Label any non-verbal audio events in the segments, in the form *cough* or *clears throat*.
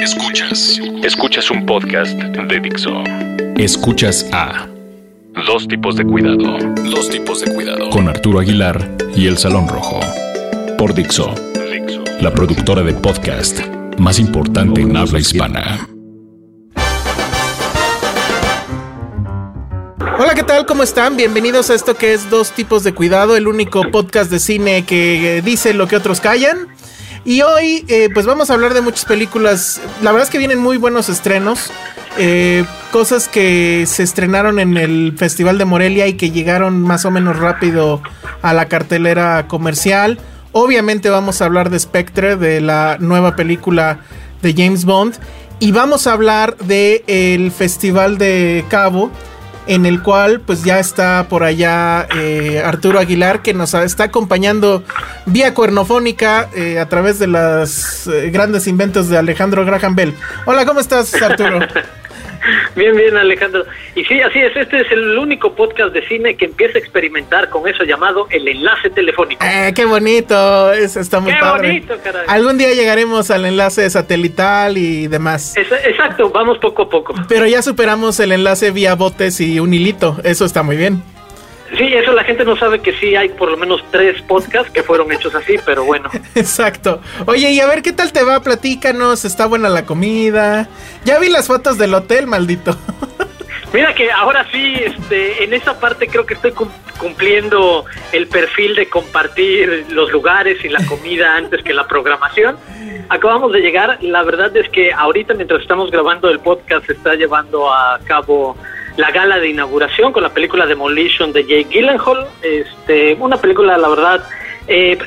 Escuchas. Escuchas un podcast de Dixo. Escuchas a Dos tipos de cuidado. Dos tipos de cuidado. Con Arturo Aguilar y El Salón Rojo. Por Dixo. La productora de podcast más importante en habla hispana. Hola, ¿qué tal? ¿Cómo están? Bienvenidos a esto que es Dos tipos de cuidado, el único podcast de cine que dice lo que otros callan. Y hoy, eh, pues vamos a hablar de muchas películas. La verdad es que vienen muy buenos estrenos. Eh, cosas que se estrenaron en el Festival de Morelia y que llegaron más o menos rápido a la cartelera comercial. Obviamente vamos a hablar de Spectre, de la nueva película de James Bond. Y vamos a hablar del el Festival de Cabo, en el cual pues ya está por allá eh, Arturo Aguilar, que nos está acompañando vía cuernofónica eh, a través de los eh, grandes inventos de Alejandro Graham Bell. Hola, ¿cómo estás, Arturo? *laughs* *laughs* Bien, bien, Alejandro. Y sí, así es, este es el único podcast de cine que empieza a experimentar con eso llamado el enlace telefónico. Eh, qué bonito, eso está muy Qué padre. bonito, caray. Algún día llegaremos al enlace satelital y demás. Es- exacto, vamos poco a poco. Pero ya superamos el enlace vía botes y un hilito, eso está muy bien. Sí, eso la gente no sabe que sí hay por lo menos tres podcasts que fueron hechos así, pero bueno. *laughs* Exacto. Oye, y a ver qué tal te va, platícanos, está buena la comida. Ya vi las fotos del hotel, maldito. *laughs* Mira que ahora sí, este, en esa parte creo que estoy cum- cumpliendo el perfil de compartir los lugares y la comida *laughs* antes que la programación. Acabamos de llegar, la verdad es que ahorita mientras estamos grabando el podcast se está llevando a cabo la gala de inauguración con la película Demolition de Jake Gyllenhaal, este, una película la verdad, eh,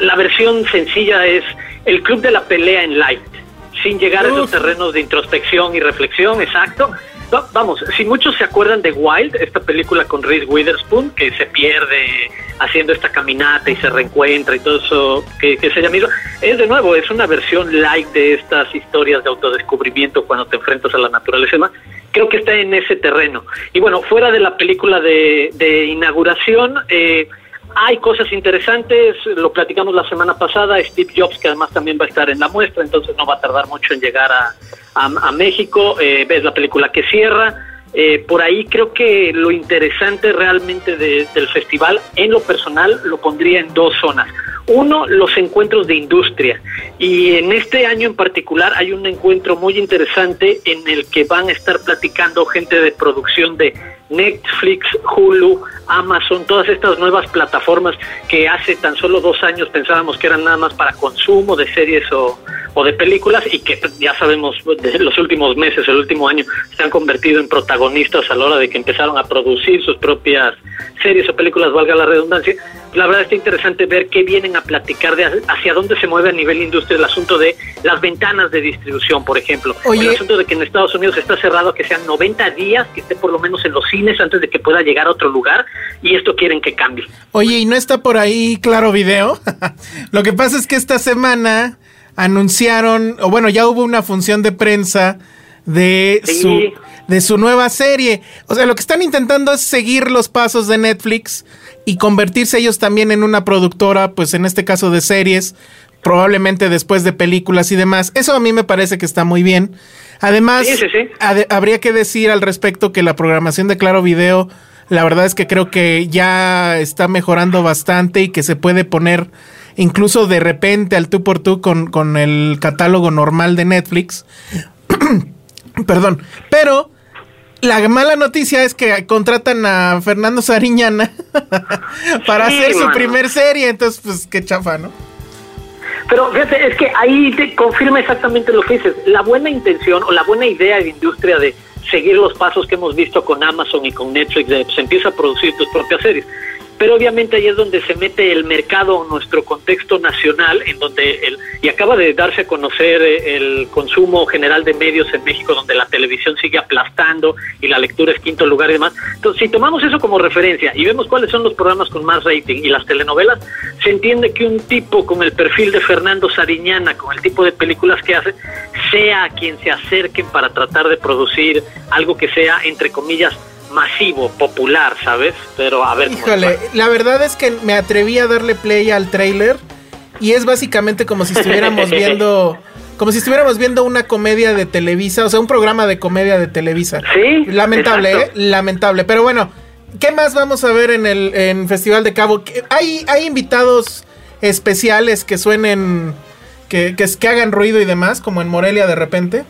la versión sencilla es el club de la pelea en light, sin llegar a esos terrenos de introspección y reflexión, exacto. Va- Vamos, si muchos se acuerdan de Wild, esta película con Reese Witherspoon, que se pierde haciendo esta caminata y se reencuentra y todo eso que, que es ella misma, es de nuevo, es una versión light de estas historias de autodescubrimiento cuando te enfrentas a la naturaleza. Creo que está en ese terreno. Y bueno, fuera de la película de, de inauguración, eh, hay cosas interesantes, lo platicamos la semana pasada, Steve Jobs, que además también va a estar en la muestra, entonces no va a tardar mucho en llegar a, a- México, eh, ves la película que cierra, eh, por ahí creo que lo interesante realmente de- del festival, en lo personal, lo pondría en dos zonas. Uno, los encuentros de industria. Y en este año en particular hay un encuentro muy interesante en el que van a estar platicando gente de producción de Netflix, Hulu, Amazon, todas estas nuevas plataformas que hace tan solo dos años pensábamos que eran nada más para consumo de series o, o de películas y que ya sabemos de los últimos meses, el último año, se han convertido en protagonistas a la hora de que empezaron a producir sus propias series o películas, valga la redundancia. La verdad está interesante ver qué vienen a platicar de hacia dónde se mueve a nivel industria el asunto de las ventanas de distribución, por ejemplo. Oye. El asunto de que en Estados Unidos está cerrado, que sean 90 días, que esté por lo menos en los cines antes de que pueda llegar a otro lugar, y esto quieren que cambie. Oye, ¿y no está por ahí Claro Video? *laughs* Lo que pasa es que esta semana anunciaron, o bueno, ya hubo una función de prensa de Sí. su de su nueva serie. O sea, lo que están intentando es seguir los pasos de Netflix y convertirse ellos también en una productora, pues en este caso de series, probablemente después de películas y demás. Eso a mí me parece que está muy bien. Además, Sí, sí, habría que decir al respecto que la programación de Claro Video La verdad es que creo que ya está mejorando bastante y que se puede poner incluso de repente al tú por tú con, con el catálogo normal de Netflix. *clears throat* Perdón, pero la mala noticia es que contratan a Fernando Sariñana *laughs* para hacer su primer serie, entonces pues qué chafa, ¿no? Pero fíjate, es que ahí te confirma exactamente lo que dices. La buena intención o la buena idea de industria de seguir los pasos que hemos visto con Amazon y con Netflix, de pues empieza a producir tus propias series pero obviamente ahí es donde se mete el mercado, nuestro contexto nacional, en donde el, y acaba de darse a conocer eh, el consumo general de medios en México, donde la televisión sigue aplastando y la lectura es quinto lugar y demás. Entonces, si tomamos eso como referencia y vemos cuáles son los programas con más rating y las telenovelas, se entiende que un tipo con el perfil de Fernando Sariñana, con el tipo de películas que hace, sea quien se acerquen para tratar de producir algo que sea, entre comillas, masivo, popular, ¿sabes? Pero a ver. Híjole, la verdad es que me atreví a darle play al trailer y es básicamente como si estuviéramos *laughs* viendo como si estuviéramos viendo una comedia de Televisa, o sea, un programa de comedia de Televisa. Sí. Lamentable, ¿eh? Lamentable. Pero bueno, ¿qué más vamos a ver en el en Festival de Cabo? ¿Hay, hay invitados especiales que suenen, que, que, que hagan ruido y demás, como en Morelia de repente?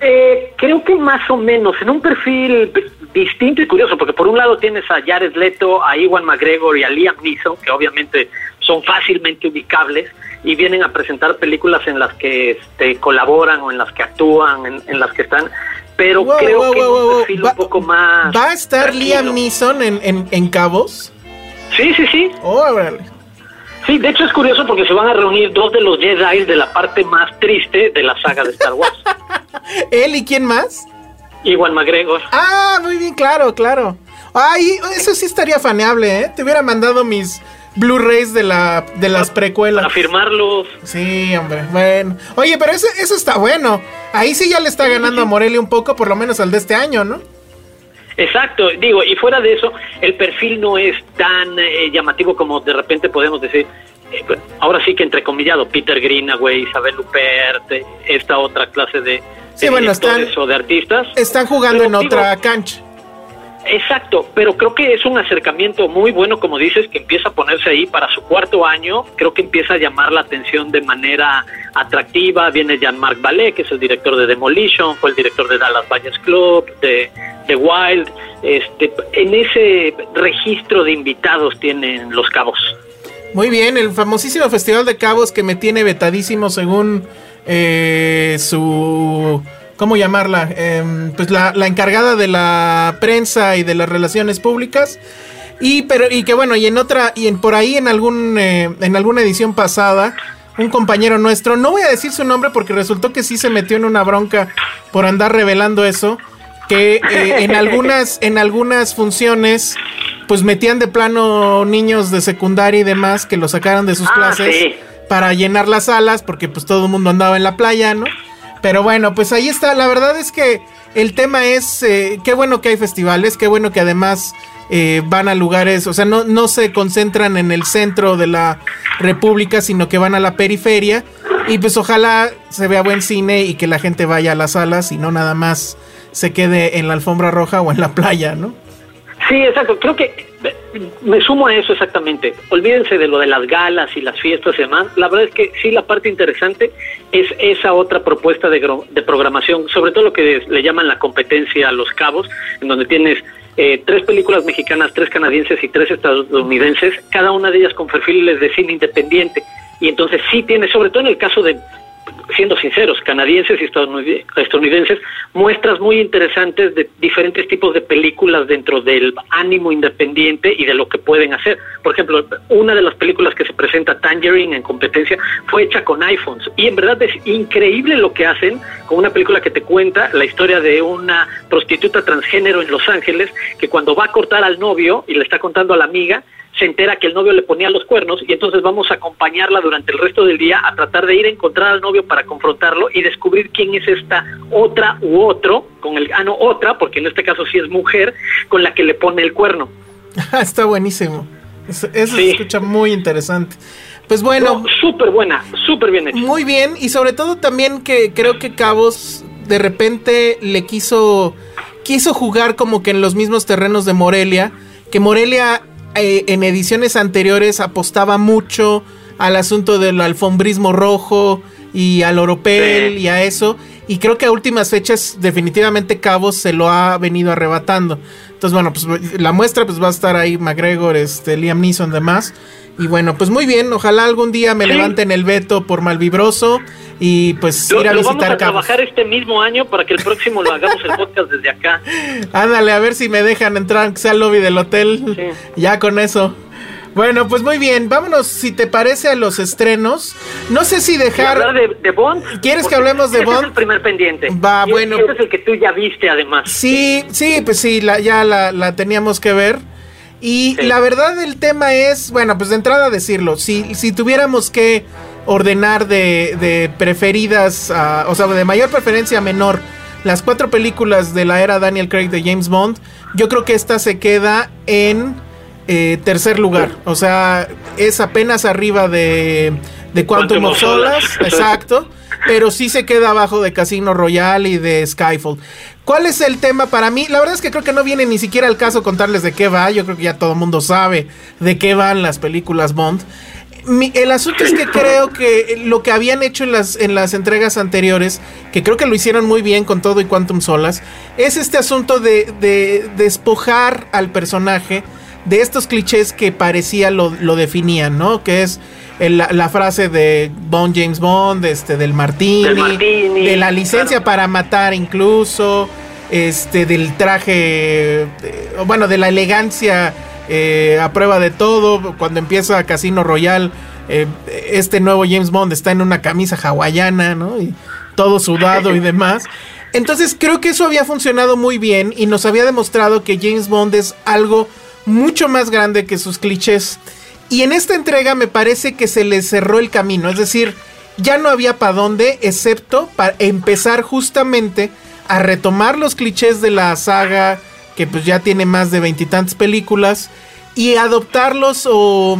Eh, creo que más o menos, en un perfil distinto y curioso, porque por un lado tienes a Jared Leto, a Iwan McGregor y a Liam Neeson, que obviamente son fácilmente ubicables y vienen a presentar películas en las que este, colaboran o en las que actúan, en, las que están. Pero creo que un perfil un poco más. ¿Va a estar Liam Neeson en, en, Cabos? Sí, sí, sí. Sí, de hecho es curioso porque se van a reunir dos de los Jedi de la parte más triste de la saga de Star Wars. *laughs* ¿Él y quién más? Igual McGregor. Ah, muy bien, claro, claro. Ay, eso sí estaría faneable, ¿eh? Te hubiera mandado mis Blu-rays de, la, de las precuelas. A firmarlos. Sí, hombre, bueno. Oye, pero eso, eso está bueno. Ahí sí ya le está ganando a Morelia un poco, por lo menos al de este año, ¿no? Exacto, digo, y fuera de eso, el perfil no es tan eh, llamativo como de repente podemos decir, ahora sí que entrecomillado, Peter Greenaway, Isabel Lupert, eh, esta otra clase de, sí, bueno, están, o de artistas. Están jugando en otra cancha. Exacto, pero creo que es un acercamiento muy bueno, como dices, que empieza a ponerse ahí para su cuarto año. Creo que empieza a llamar la atención de manera atractiva. Viene Jean-Marc Ballet, que es el director de Demolition, fue el director de Dallas Buyers Club, de, de Wild. Este, en ese registro de invitados tienen Los Cabos. Muy bien, el famosísimo Festival de Cabos que me tiene vetadísimo según eh, su ¿cómo llamarla? Em, pues la, encargada de la prensa y de las relaciones públicas. Y, pero, y que bueno, y en otra, y en, por ahí en algún, eh, en alguna edición pasada, un compañero nuestro, no voy a decir su nombre porque resultó que sí se metió en una bronca por andar revelando eso, que eh, en algunas, en algunas funciones, pues metían de plano niños de secundaria y demás que lo sacaran de sus ah, clases para llenar las salas, porque pues todo el mundo andaba en la playa, ¿no? Pero bueno, pues ahí está. La verdad es que el tema es, eh, qué bueno que hay festivales, qué bueno que además eh, van a lugares, o sea, no, no se concentran en el centro de la República, sino que van a la periferia. Y pues ojalá se vea buen cine y que la gente vaya a las salas y no nada más se quede en la alfombra roja o en la playa, ¿no? Sí, exacto. Creo que me sumo a eso exactamente. Olvídense de lo de las galas y las fiestas y demás. La verdad es que sí, la parte interesante es esa otra propuesta de, de programación, sobre todo lo que le llaman la competencia a los cabos, en donde tienes eh, tres películas mexicanas, tres canadienses y tres estadounidenses, cada una de ellas con perfiles de cine independiente. Y entonces sí tiene, sobre todo en el caso de siendo sinceros, canadienses y estadounidenses, muestras muy interesantes de diferentes tipos de películas dentro del ánimo independiente y de lo que pueden hacer. Por ejemplo, una de las películas que se presenta, Tangerine, en competencia, fue hecha con iPhones. Y en verdad es increíble lo que hacen con una película que te cuenta la historia de una prostituta transgénero en Los Ángeles, que cuando va a cortar al novio y le está contando a la amiga, se entera que el novio le ponía los cuernos y entonces vamos a acompañarla durante el resto del día a tratar de ir a encontrar al novio para confrontarlo y descubrir quién es esta otra u otro, con el, ah no, otra, porque en este caso sí es mujer, con la que le pone el cuerno. *laughs* Está buenísimo. Eso, se escucha muy interesante. Pues bueno. súper buena, súper bien hecha. Muy bien, y sobre todo también que creo que Cabos de repente le quiso quiso jugar como que en los mismos terrenos de Morelia, que Morelia eh, en ediciones anteriores apostaba mucho al asunto del alfombrismo rojo y al oropel y a eso. Y creo que a últimas fechas definitivamente Cabos se lo ha venido arrebatando. Entonces, bueno, pues la muestra pues va a estar ahí McGregor, este, Liam Neeson, demás. Y bueno, pues muy bien, ojalá algún día me levanten el veto por malvibroso y pues ir a lo visitar vamos a trabajar este mismo año para que el próximo lo hagamos el podcast desde acá. *laughs* Ándale, a ver si me dejan entrar, que sea al lobby del hotel. Ya con eso. Bueno, pues muy bien, vámonos, si te parece, a los estrenos. No sé si dejar... hablar de, Bond? ¿Quieres que hablemos de Bond? Es el primer pendiente. Va, bueno. Ese es el que tú ya viste, además. Sí, sí, pues sí, la, ya la, la teníamos que ver. Y la verdad del tema es, bueno, pues de entrada decirlo, si, si tuviéramos que ordenar de, de preferidas, o sea, de mayor preferencia a menor, las cuatro películas de la era Daniel Craig de James Bond, yo creo que esta se queda en eh, tercer lugar. O sea, es apenas arriba de, de Quantum, of Solace, *laughs* exacto. Pero sí se queda abajo de Casino Royale y de Skyfall. ¿Cuál es el tema para mí? La verdad es que creo que no viene ni siquiera al caso contarles de qué va. Yo creo que ya todo el mundo sabe de qué van las películas Bond. el asunto es que creo que lo que habían hecho en las, en las entregas anteriores, que creo que lo hicieron muy bien con todo y Quantum Solas, es este asunto de, de despojar al personaje de estos clichés que parecía lo, definían, ¿no? Que es la, frase de Bond James Bond, este, del Martini, de la licencia para matar incluso, este, del traje, eh, bueno, de la elegancia eh, a prueba de todo, cuando empieza Casino Royal, eh, este nuevo James Bond está en una camisa hawaiana, ¿no? Y todo sudado y demás. Entonces creo que eso había funcionado muy bien y nos había demostrado que James Bond es algo mucho más grande que sus clichés. Y en esta entrega me parece que se le cerró el camino, es decir, ya no había para dónde, excepto para empezar justamente a retomar los clichés de la saga, que pues ya tiene más de veintitantas películas, y adoptarlos o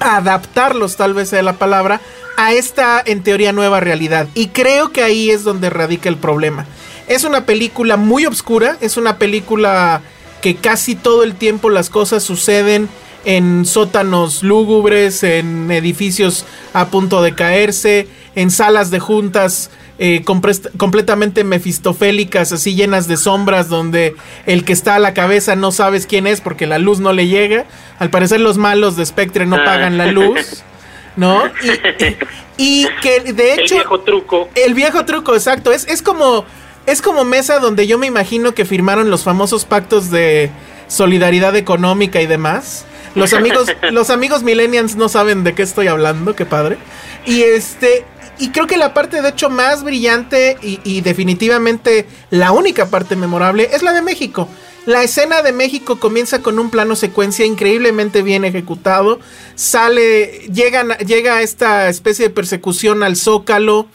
adaptarlos, tal vez sea la palabra, a esta en teoría nueva realidad. Y creo que ahí es donde radica el problema. Es una película muy oscura, es una película que casi todo el tiempo las cosas suceden en sótanos lúgubres, en edificios a punto de caerse, en salas de juntas eh, completamente mefistofélicas, así llenas de sombras, donde el que está a la cabeza no sabes quién es porque la luz no le llega. Al parecer los malos de Spectre no pagan la luz. ¿No? Y, que de hecho... El viejo truco. El viejo truco, exacto. Es, es como es como mesa donde yo me imagino que firmaron los famosos pactos de solidaridad económica y demás. Los *laughs* amigos, los amigos millennials no saben de qué estoy hablando, qué padre. Y este, y creo que la parte de hecho más brillante y, y, definitivamente la única parte memorable es la de México. La escena de México comienza con un plano secuencia increíblemente bien ejecutado. Sale, llegan, llega esta especie de persecución al Zócalo.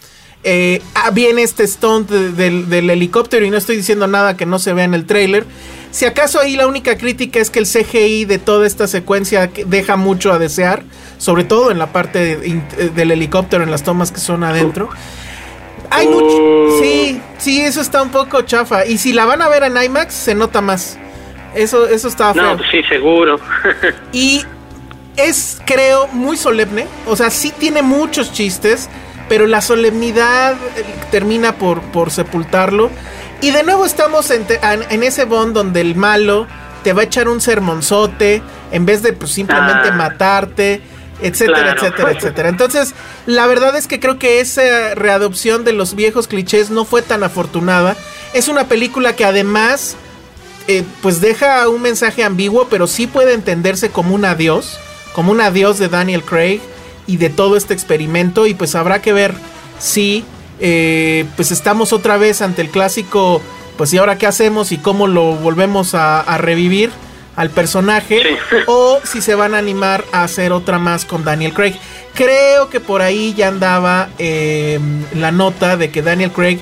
Eh, ah, viene este stunt del, helicóptero y no estoy diciendo nada que no se vea en el trailer. Si acaso ahí la única crítica es que el CGI de toda esta secuencia deja mucho a desear, sobre todo en la parte del helicóptero, en las tomas que son adentro. Hay mucho. Sí, sí, eso está un poco chafa. Y si la van a ver en IMAX, se nota más. Eso, eso está feo. No, sí, seguro. y es, creo, muy solemne. O sea, sí tiene muchos chistes pero la solemnidad eh, termina por, por sepultarlo. Y de nuevo estamos en, ese bond donde el malo te va a echar un sermonzote en vez de pues, simplemente ah. matarte, etcétera, etcétera, etcétera. Entonces, la verdad es que creo que esa readopción de los viejos clichés no fue tan afortunada. Es una película que además, eh, pues deja un mensaje ambiguo, pero sí puede entenderse como un adiós, como un adiós de Daniel Craig y de todo este experimento y pues habrá que ver si eh, pues estamos otra vez ante el clásico pues y ahora qué hacemos y cómo lo volvemos a, revivir al personaje *laughs* o si se van a animar a hacer otra más con Daniel Craig. Creo que por ahí ya andaba em, la nota de que Daniel Craig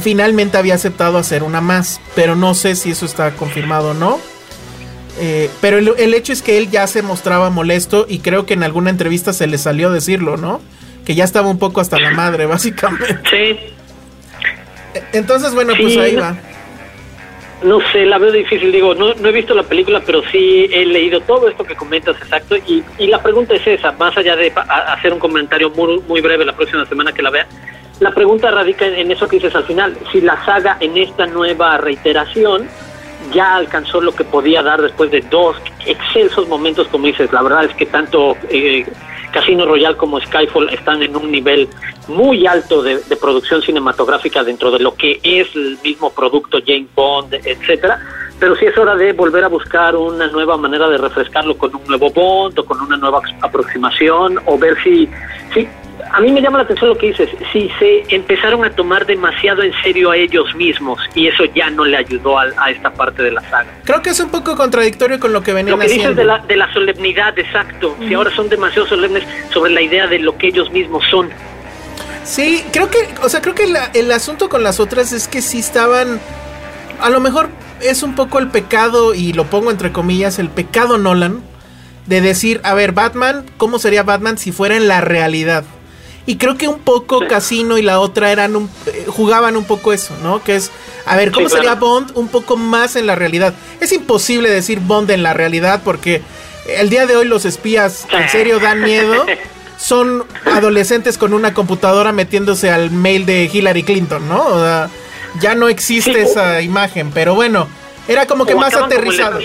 finalmente había aceptado hacer una más, pero no sé si eso está confirmado o no. Eh, pero el, hecho es que él ya se mostraba molesto y creo que en alguna entrevista se le salió decirlo, ¿no? Que ya estaba un poco hasta la madre, *laughs* básicamente. Sí. Entonces, bueno, pues ahí va. no sé, la veo difícil, digo, no, no he visto la película, pero sí he leído todo esto que comentas exacto y, y la pregunta es esa, más allá de hacer un comentario muy, muy breve la próxima semana que la vea, la pregunta radica en, eso que dices al final, si la saga en esta nueva reiteración ya alcanzó lo que podía dar después de dos excelsos momentos, como dices, la verdad es que tanto eh, Casino Royale como Skyfall están en un nivel muy alto de, producción cinematográfica dentro de lo que es el mismo producto James Bond, etcétera. Pero sí es hora de volver a buscar una nueva manera de refrescarlo con un nuevo Bond o con una nueva aproximación o ver si, si a mí me llama la atención lo que dices, si se empezaron a tomar demasiado en serio a ellos mismos y eso ya no le ayudó a, esta parte de la saga. Creo que es un poco contradictorio con lo que venían Lo que dices de la, de la solemnidad, exacto, si ahora son demasiado solemnes sobre la idea de lo que ellos mismos son. Sí, creo que, o sea, creo que el asunto con las otras es que sí estaban, a lo mejor es un poco el pecado, y lo pongo entre comillas, el pecado Nolan, de decir, a ver, Batman, ¿cómo sería Batman si fuera en la realidad? Y creo que un poco Casino y la otra eran un, eh, jugaban un poco eso, ¿no? Que es, a ver, ¿cómo sería Bond un poco más en la realidad? Es imposible decir Bond en la realidad porque el día de hoy los espías en serio dan miedo. *laughs* Son adolescentes con una computadora metiéndose al mail de Hillary Clinton, ¿no? O sea, ya no existe esa imagen, pero bueno, era como que más aterrizado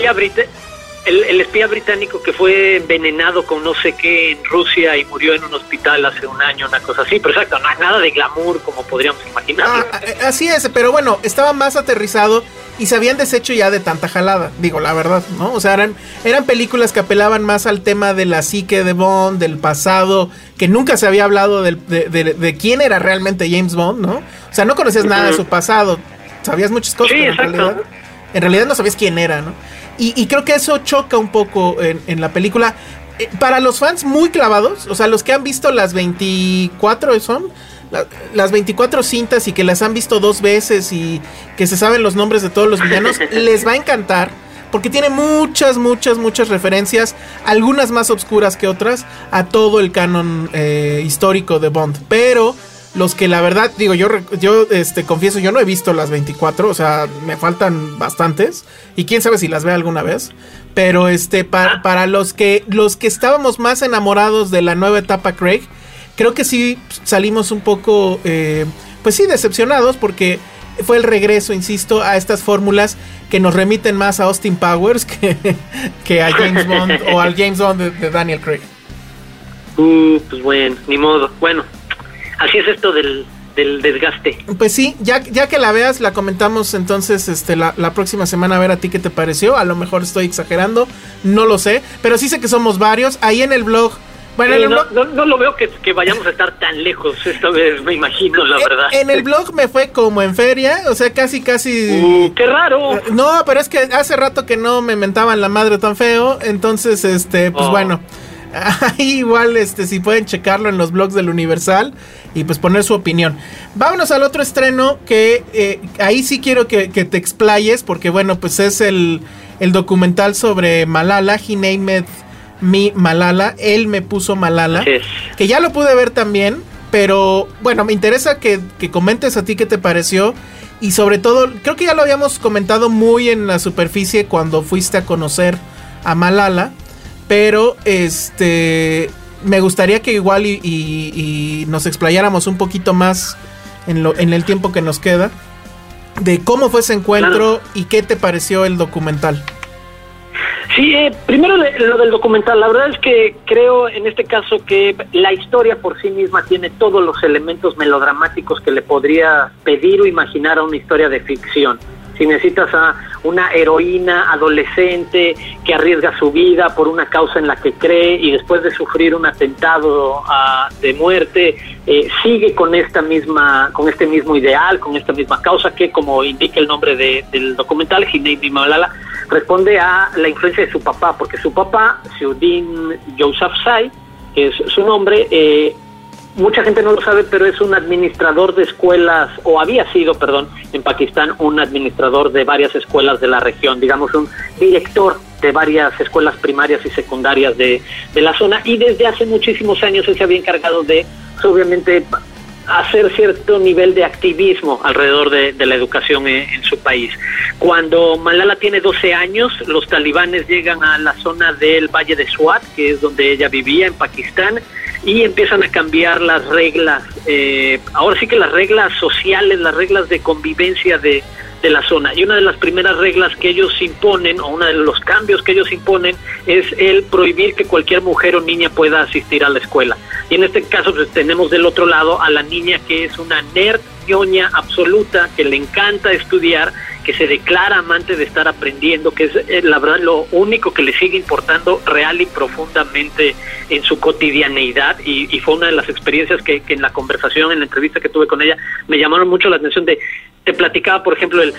el, espía británico que fue envenenado con no sé qué en Rusia y murió en un hospital hace un año, una cosa así, pero exacto, no hay nada de glamour como podríamos imaginar. Ah, eh, así es, pero bueno, estaba más aterrizado y se habían deshecho ya de tanta jalada, digo la verdad, ¿no? O sea, eran, eran películas que apelaban más al tema de la psique de Bond, del pasado, que nunca se había hablado de, de, quién era realmente James Bond, ¿no? O sea, no conocías nada de su pasado, sabías muchas cosas, pero en realidad, en realidad no sabías quién era, ¿no? Y, creo que eso choca un poco en, la película. Eh, para los fans muy clavados, o sea, los que han visto las 24 son, las 24 cintas y que las han visto dos veces y que se saben los nombres de todos los villanos, *laughs* les va a encantar. Porque tiene muchas, muchas, muchas referencias, algunas más obscuras que otras, a todo el canon eh, histórico de Bond. Pero los que la verdad, digo, yo, yo este, confieso, yo no he visto las 24, o sea, me faltan bastantes. Y quién sabe si las veo alguna vez. Pero este, para los que, los que estábamos más enamorados de la nueva etapa Craig, creo que sí salimos un poco, eh, pues sí, decepcionados porque fue el regreso, insisto, a estas fórmulas que nos remiten más a Austin Powers *laughs* que, que a James Bond o al James Bond de, Daniel Craig. Uh, *laughs* pues bueno, ni modo. Bueno, así es esto del, del desgaste. Pues sí, ya, ya que la veas, la comentamos entonces este, la, próxima semana a ver a ti qué te pareció. A lo mejor estoy exagerando, no lo sé, pero sí sé que somos varios. Ahí en el blog... Bueno, no, lo veo que, vayamos a estar tan lejos esta vez, me imagino, la verdad. En el *laughs* blog me fue como en feria, o sea, casi, casi... Uh, ¡Qué raro! No, pero es que hace rato que no me mentaban la madre tan feo, entonces, este, pues oh. bueno... *laughs* Ahí igual, este, si pueden checarlo en los blogs del Universal y pues poner su opinión. Vámonos al otro estreno que eh, ahí sí quiero que, te explayes porque bueno, pues es el, documental sobre Malala, He named me Malala, él me puso Malala, que ya lo pude ver también, pero bueno, me interesa que, que comentes a ti qué te pareció y sobre todo, creo que ya lo habíamos comentado muy en la superficie cuando fuiste a conocer a Malala. Pero este me gustaría que igual y, nos explayáramos un poquito más en, lo, en el tiempo que nos queda de cómo fue ese encuentro y qué te pareció el documental. Sí, eh, primero lo del documental. La verdad es que creo en este caso que la historia por sí misma tiene todos los elementos melodramáticos que le podría pedir o imaginar a una historia de ficción si necesitas a una heroína adolescente que arriesga su vida por una causa en la que cree y después de sufrir un atentado ah, de muerte eh, sigue con esta misma con este mismo ideal con esta misma causa que como indica el nombre del documental Hineimi Malala responde a la influencia de su papá porque su papá Siudin Yousafzai que es su nombre eh, mucha gente no lo sabe, pero es un administrador de escuelas, o había sido, perdón, en Pakistán, un administrador de varias escuelas de la región, digamos, un director de varias escuelas primarias y secundarias de, la zona, y desde hace muchísimos años él se había encargado de, pues, obviamente, hacer cierto nivel de activismo alrededor de, la educación en, su país. Cuando Malala tiene 12 años, los talibanes llegan a la zona del Valle de Swat, que es donde ella vivía en Pakistán, y empiezan a cambiar las reglas, eh, ahora sí que las reglas sociales, las reglas de convivencia de, de la zona. Y una de las primeras reglas que ellos imponen, o uno de los cambios que ellos imponen, es el prohibir que cualquier mujer o niña pueda asistir a la escuela. Y en este caso pues, tenemos del otro lado a la niña que es una nerd absoluta, que le encanta estudiar, que se declara amante de estar aprendiendo, que es eh, la verdad lo único que le sigue importando real y profundamente en su cotidianeidad. Y, y fue una de las experiencias que, que en la conversación, en la entrevista que tuve con ella, me llamaron mucho la atención de te platicaba, por ejemplo, el,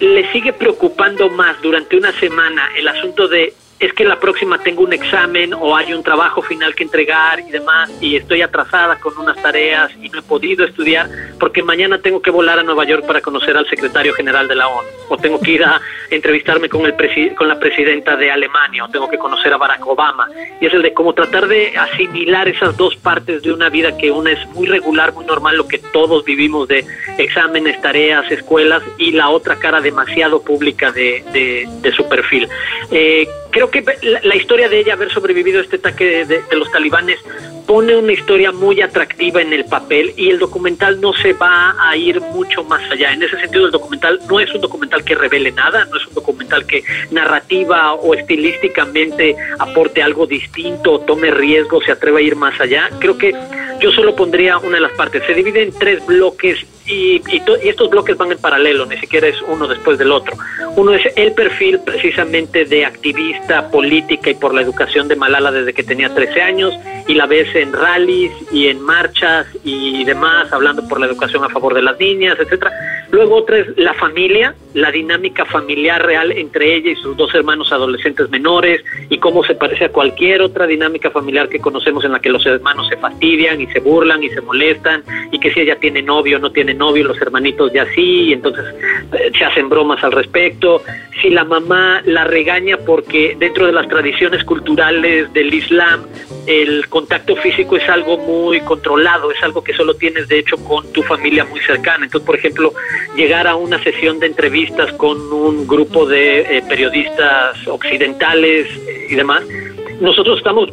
le sigue preocupando más durante una semana el asunto de es que la próxima tengo un examen o hay un trabajo final que entregar y demás y estoy atrasada con unas tareas y no he podido estudiar porque mañana tengo que volar a Nueva York para conocer al secretario general de la ONU o tengo que ir a entrevistarme con el con la presidenta de Alemania o tengo que conocer a Barack Obama y es el de cómo tratar de asimilar esas dos partes de una vida que una es muy regular, muy normal, lo que todos vivimos de exámenes, tareas, escuelas y la otra cara demasiado pública de, de, su perfil. Eh, creo que la, historia de ella haber sobrevivido a este ataque de, los talibanes pone una historia muy atractiva en el papel y el documental no se va a ir mucho más allá. En ese sentido, el documental no es un documental que revele nada, no es un documental que narrativa o estilísticamente aporte algo distinto, tome riesgo, se atreva a ir más allá. Creo que yo solo pondría una de las partes. Se divide en tres bloques y, y, estos bloques van en paralelo, ni siquiera es uno después del otro. Uno es el perfil precisamente de activista política y por la educación de Malala desde que tenía 13 años y la ves en rallies y en marchas y demás, hablando por la educación a favor de las niñas, etcétera. Luego otra es la familia, la dinámica familiar real entre ella y sus dos hermanos adolescentes menores y cómo se parece a cualquier otra dinámica familiar que conocemos en la que los hermanos se fastidian y se burlan y se molestan y que si ella tiene novio o no tiene novio, los hermanitos ya sí, y entonces eh, se hacen bromas al respecto. Si la mamá la regaña porque dentro de las tradiciones culturales del Islam el contacto físico es algo muy controlado, es algo que solo tienes de hecho con tu familia muy cercana. Entonces, por ejemplo, llegar a una sesión de entrevistas con un grupo de eh, periodistas occidentales eh, y demás, nosotros estamos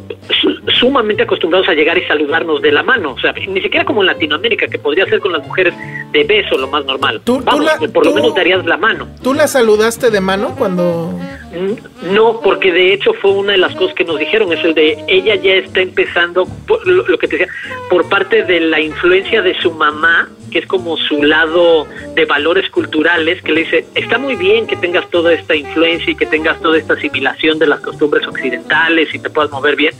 sumamente acostumbrados a llegar y saludarnos de la mano, o sea, ni siquiera como en Latinoamérica, que podría ser con las mujeres de beso lo más normal. ¿Tú, por lo menos darías la mano. ¿Tú la saludaste de mano cuando...? Mm, no, porque de hecho fue una de las cosas que nos dijeron, es el de ella ya está empezando, lo que te decía, por parte de la influencia de su mamá, que es como su lado de valores culturales, que le dice, está muy bien que tengas toda esta influencia y que tengas toda esta asimilación de las costumbres occidentales y te puedas mover bien,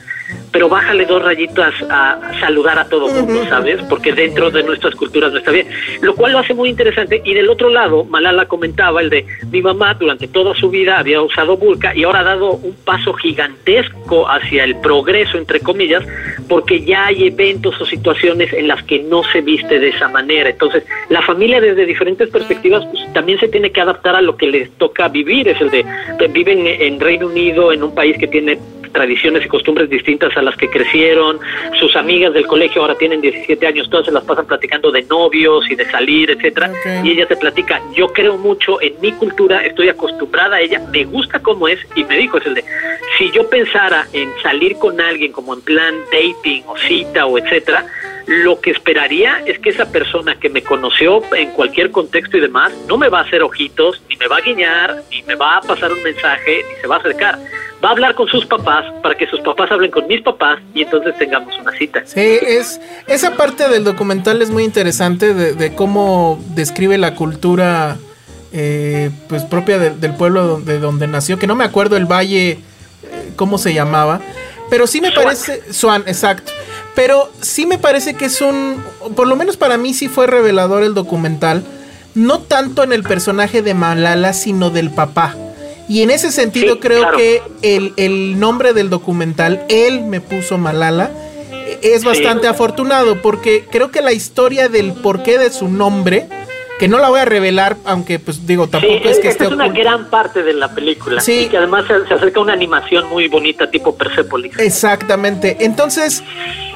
pero bájale dos rayitas a saludar a todo mundo, ¿sabes? Porque dentro de nuestras culturas no está bien. Lo cual lo hace muy interesante. Y del otro lado, Malala comentaba el de mi mamá durante toda su vida había usado burka y ahora ha dado un paso gigantesco hacia el progreso, entre comillas, porque ya hay eventos o situaciones en las que no se viste de esa manera. Entonces, la familia desde diferentes perspectivas pues, también se tiene que adaptar a lo que les toca vivir. Es el de, viven en Reino Unido, en un país que tiene tradiciones y costumbres distintas a las que crecieron, sus amigas del colegio ahora tienen 17 años, todas se las pasan platicando de novios y de salir, etcétera, y ella te platica, yo creo mucho en mi cultura, estoy acostumbrada a ella, me gusta cómo es, y me dijo, es el de, si yo pensara en salir con alguien como en plan dating o cita o etcétera, lo que esperaría es que esa persona que me conoció en cualquier contexto y demás no me va a hacer ojitos, ni me va a guiñar, ni me va a pasar un mensaje, ni se va a acercar va a hablar con sus papás para que sus papás hablen con mis papás y entonces tengamos una cita. Sí, es esa parte del documental es muy interesante de, cómo describe la cultura eh, pues propia del pueblo de donde nació, que no me acuerdo el valle eh, cómo se llamaba, pero sí me parece Swan, exacto. Pero sí me parece que es un, por lo menos para mí sí fue revelador el documental, no tanto en el personaje de Malala, sino del papá. Y en ese sentido creo que el, nombre del documental, Él me puso Malala, es bastante afortunado porque creo que la historia del porqué de su nombre, que no la voy a revelar, aunque pues digo, tampoco es que esté... Es una gran parte de la película. Sí. Y que además se, acerca una animación muy bonita tipo Persepolis. Exactamente. Entonces,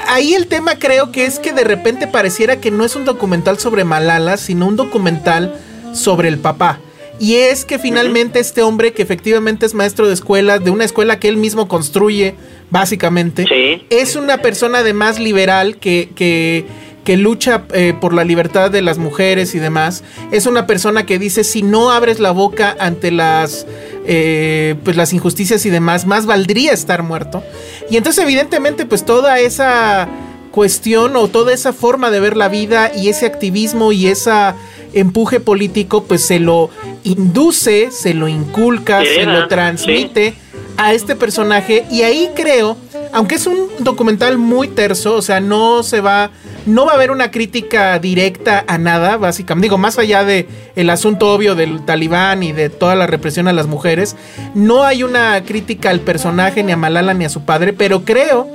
ahí el tema creo que es que de repente pareciera que no es un documental sobre Malala, sino un documental sobre el papá. Y es que finalmente este hombre, que efectivamente es maestro de escuela, de una escuela que él mismo construye, básicamente, es una persona además liberal que, que, que lucha eh, por la libertad de las mujeres y demás. Es una persona que dice, si no abres la boca ante las, eh, pues las injusticias y demás, más valdría estar muerto. Y entonces evidentemente pues toda esa cuestión o toda esa forma de ver la vida y ese activismo y esa empuje político, pues se lo induce, se lo inculca, se lo transmite a este personaje. Y ahí creo, aunque es un documental muy terso, o sea, no se va, no va a haber una crítica directa a nada, básicamente. Digo, más allá de el asunto obvio del talibán y de toda la represión a las mujeres, no hay una crítica al personaje, ni a Malala, ni a su padre, pero creo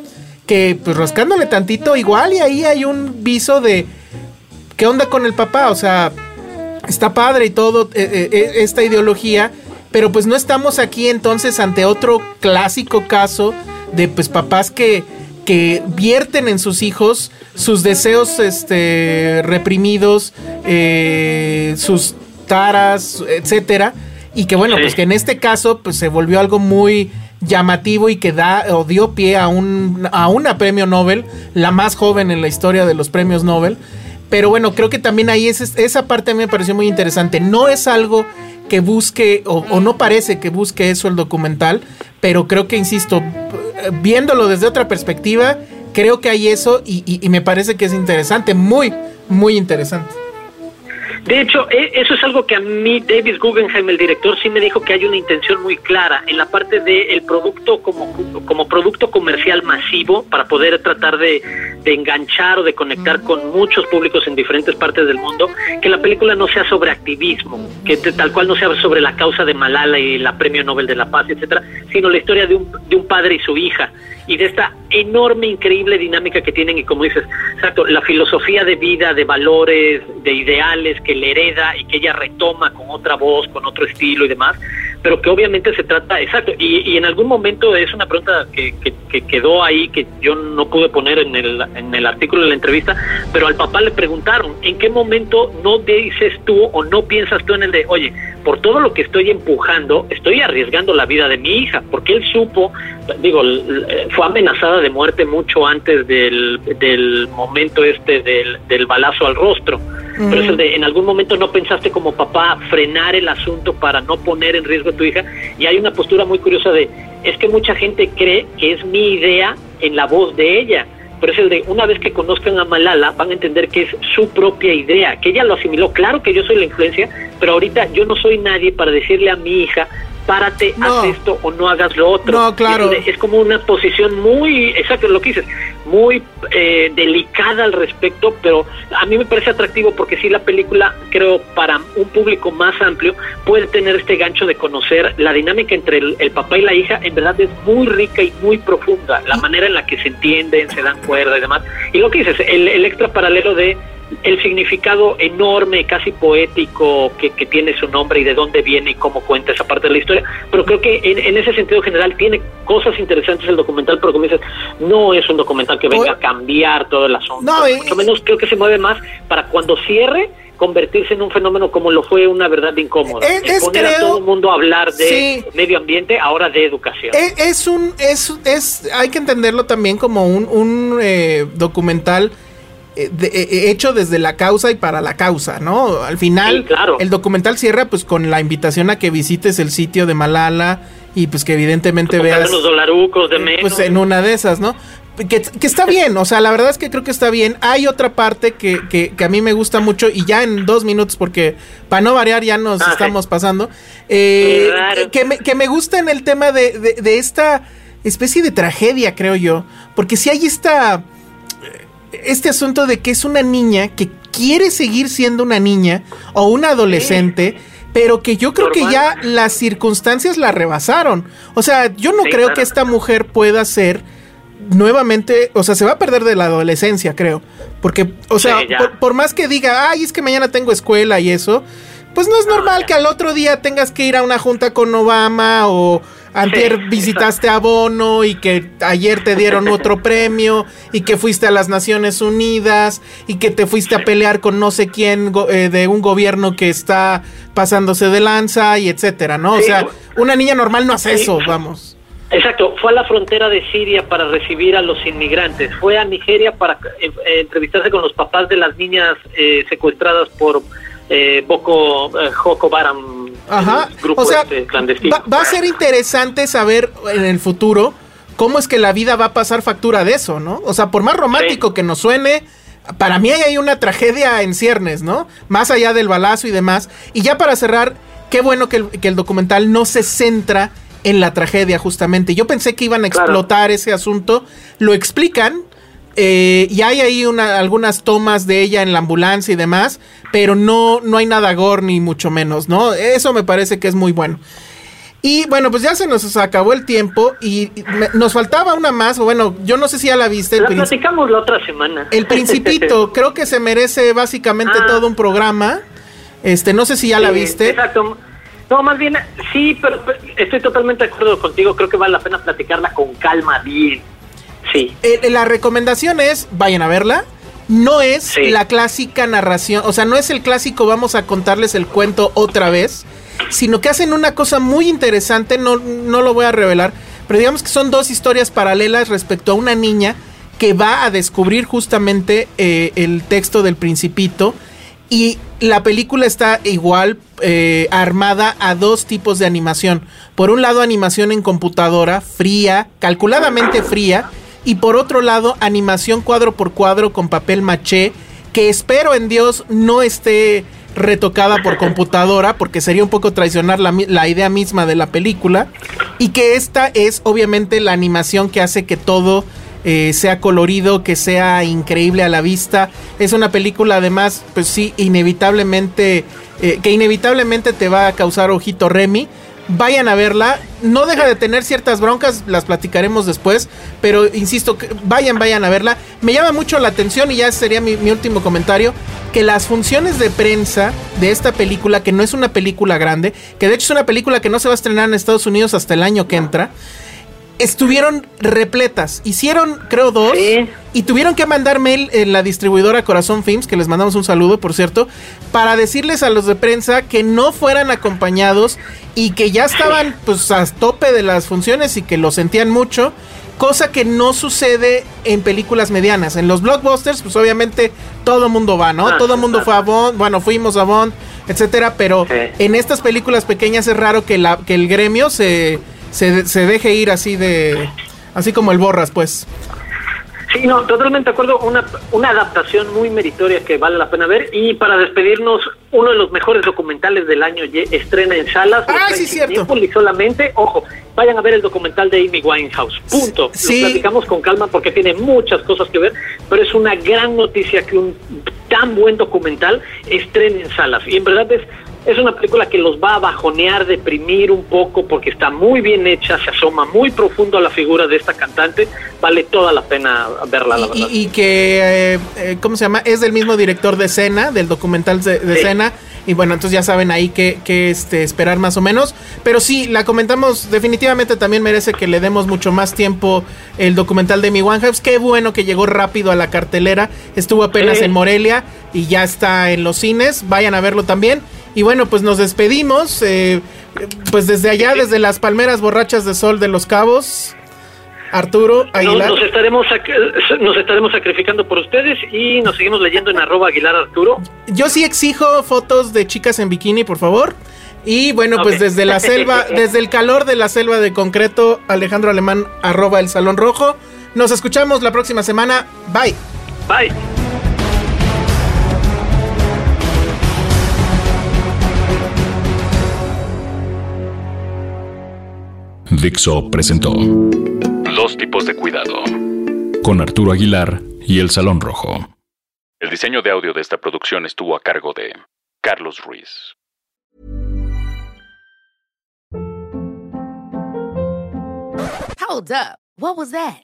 que, pues rascándole tantito, igual y ahí hay un viso de. ¿Qué onda con el papá? O sea, está padre y todo eh, eh, eh, esta ideología, pero pues no estamos aquí entonces ante otro clásico caso de pues papás que, que vierten en sus hijos sus deseos este, reprimidos, sus taras, etcétera, y que bueno, pues que en este caso pues se volvió algo muy llamativo y que da o dio pie a un a una premio Nobel, la más joven en la historia de los premios Nobel. Pero bueno, creo que también ahí es, esa parte a mí me pareció muy interesante. No es algo que busque, o, no parece que busque eso el documental, pero creo que, insisto, viéndolo desde otra perspectiva, creo que hay eso y me parece que es interesante, muy, muy interesante. De hecho, e, eso es algo que a mí David Guggenheim, el director, sí me dijo que hay una intención muy clara en la parte del producto como, como producto comercial masivo para poder tratar de, enganchar o de conectar con muchos públicos en diferentes partes del mundo, que la película no sea sobre activismo, que tal cual no sea sobre la causa de Malala y la Premio Nobel de la Paz, etcétera, sino la historia de un, de un padre y su hija y de esta enorme, increíble dinámica que tienen y como dices, exacto, la filosofía de vida, de valores, de ideales que le hereda y que ella retoma con otra voz, con otro estilo y demás, pero que obviamente se trata, exacto, y, en algún momento es una pregunta que, que, quedó ahí, que yo no pude poner en el, en el artículo de la entrevista, pero al papá le preguntaron, ¿en qué momento no dices tú o no piensas tú en el de, oye, por todo lo que estoy empujando, estoy arriesgando la vida de mi hija, porque él supo, digo, fue amenazada de muerte mucho antes del, del momento este del, del balazo al rostro. Pero es el de, en algún momento no pensaste como papá frenar el asunto para no poner en riesgo a tu hija. Y hay una postura muy curiosa de, es que mucha gente cree que es mi idea en la voz de ella. Pero es el de, una vez que conozcan a Malala, van a entender que es su propia idea, que ella lo asimiló. Claro que yo soy la influencia, pero ahorita yo no soy nadie para decirle a mi hija, párate, haz esto o no hagas lo otro. No, claro. Es, como una posición muy, exacto, lo que dices, muy eh, delicada al respecto, pero a mí me parece atractivo porque si la película, creo, para un público más amplio, puede tener este gancho de conocer la dinámica entre el, papá y la hija, en verdad es muy rica y muy profunda, la manera en la que se entienden, se dan cuerda y demás. Y lo que dices, el extra paralelo de el significado enorme, casi poético que, tiene su nombre y de dónde viene y cómo cuenta esa parte de la historia. Pero creo que en, ese sentido general tiene cosas interesantes el documental, pero como dices, no es un documental que venga a cambiar todo el asunto. No, Mucho menos creo que se mueve más para cuando cierre convertirse en un fenómeno como lo fue una verdad incómoda. Es, poner a todo el mundo a hablar de medio ambiente, ahora de educación. Es, un, es, es, hay que entenderlo también como un, un eh, documental eh, eh, eh, hecho desde la causa y para la causa, ¿no? Al final, el documental cierra pues con la invitación a que visites el sitio de Malala y pues que evidentemente veas... Los dolarucos de menos. Pues en una de esas, ¿no? Que, está bien, o sea, la verdad es que creo que está bien. Hay otra parte que, que, a mí me gusta mucho y ya en dos minutos, porque para no variar ya nos ah, estamos pasando, que, me, que me gusta en el tema de, de, de, esta especie de tragedia, creo yo, porque si hay esta este asunto de que es una niña que quiere seguir siendo una niña o una adolescente. Pero que yo creo que ya las circunstancias la rebasaron. O sea, yo no creo que esta mujer pueda ser nuevamente, o sea, se va a perder de la adolescencia, creo. Porque, o sea, por, más que diga, ay, es que mañana tengo escuela y eso, pues no es normal que al otro día tengas que ir a una junta con Obama o antier visitaste a Bono y que ayer te dieron *laughs* otro premio y que fuiste a las Naciones Unidas y que te fuiste a pelear con no sé quién eh, de un gobierno que está pasándose de lanza y etcétera, ¿no? O sea, una niña normal no hace eso, vamos. Exacto, fue a la frontera de Siria para recibir a los inmigrantes, fue a Nigeria para eh, entrevistarse con los papás de las niñas eh, secuestradas por eh, Boko Joko Baram, Ajá. grupo o sea, este clandestino. Va, a ser interesante saber en el futuro cómo es que la vida va a pasar factura de eso, ¿no? O sea, por más romántico que nos suene, para mí hay una tragedia en ciernes, ¿no? Más allá del balazo y demás. Y ya para cerrar, qué bueno que el, que el documental no se centra en la tragedia justamente. Yo pensé que iban a explotar ese asunto, lo explican eh, y hay ahí una, algunas tomas de ella en la ambulancia y demás, pero no, no hay nada gore ni mucho menos, ¿no? Eso me parece que es muy bueno. Y bueno, pues ya se nos acabó el tiempo y nos faltaba una más, o bueno, yo no sé si ya la viste. la platicamos la otra semana. El Principito, *laughs* creo que se merece básicamente ah. todo un programa. Este, no sé si ya la viste. Exacto. No, más bien, sí, pero, estoy totalmente de acuerdo contigo. Creo que vale la pena platicarla con calma, bien. Sí. Eh, la recomendación es, vayan a verla. No es la clásica narración, o sea, no es el clásico vamos a contarles el cuento otra vez, sino que hacen una cosa muy interesante, no, no lo voy a revelar, pero digamos que son dos historias paralelas respecto a una niña que va a descubrir justamente eh, el texto del principito y la película está igual eh, armada a dos tipos de animación. Por un lado, animación en computadora, fría, calculadamente fría. Y por otro lado, animación cuadro por cuadro con papel maché, que espero en Dios no esté retocada por *laughs* computadora, porque sería un poco traicionar la, la, idea misma de la película. Y que esta es obviamente la animación que hace que todo eh, sea colorido, que sea increíble a la vista. Es una película además, pues sí, inevitablemente, eh, que inevitablemente te va a causar ojito Remy. Vayan a verla, no deja de tener ciertas broncas, las platicaremos después, pero insisto, vayan, vayan a verla. Me llama mucho la atención y ya sería mi, mi último comentario, que las funciones de prensa de esta película, que no es una película grande, que de hecho es una película que no se va a estrenar en Estados Unidos hasta el año que entra, estuvieron repletas. Hicieron, creo, dos. Y tuvieron que mandar mail en la distribuidora Corazón Films, que les mandamos un saludo, por cierto, para decirles a los de prensa que no fueran acompañados y que ya estaban pues a tope de las funciones y que lo sentían mucho. Cosa que no sucede en películas medianas. En los blockbusters, pues obviamente todo el mundo va, ¿no? Ah, todo el mundo fue a Bond, bueno, fuimos a Bond, etcétera, pero en estas películas pequeñas es raro que, la, que el gremio se, se, se deje ir así de... Así como el Borras, pues. Sí, no, totalmente de acuerdo. Una, una adaptación muy meritoria que vale la pena ver. Y para despedirnos, uno de los mejores documentales del año estrena en salas. Ah, sí, cierto. Y solamente, ojo, vayan a ver el documental de Amy Winehouse. Punto. Sí. Lo platicamos con calma porque tiene muchas cosas que ver, pero es una gran noticia que un tan buen documental estrene en salas. Y en verdad es es una película que los va a bajonear, deprimir un poco porque está muy bien hecha, se asoma muy profundo a la figura de esta cantante, vale toda la pena verla, la verdad. Y, que, eh, eh, ¿cómo se llama? Es del mismo director de escena, del documental de, escena. Y bueno, entonces ya saben ahí qué, este, esperar más o menos. Pero sí, la comentamos, definitivamente también merece que le demos mucho más tiempo el documental de Mi One House. Qué bueno que llegó rápido a la cartelera. Estuvo apenas en Morelia y ya está en los cines. Vayan a verlo también. Y bueno, pues nos despedimos. Eh, pues desde allá, desde las palmeras borrachas de sol de los cabos. Arturo Aguilar. Nos, estaremos, nos estaremos sacrificando por ustedes y nos seguimos leyendo en arroba Aguilar Arturo. Yo sí exijo fotos de chicas en bikini, por favor. Y bueno, pues desde la *laughs* selva, desde el calor de la selva de concreto, Alejandro Alemán, arroba el Salón Rojo. Nos escuchamos la próxima semana. Bye. Bye. Dixo presentó Dos tipos de cuidado con Arturo Aguilar y El Salón Rojo. El diseño de audio de esta producción estuvo a cargo de Carlos Ruiz. Hold up. What was that?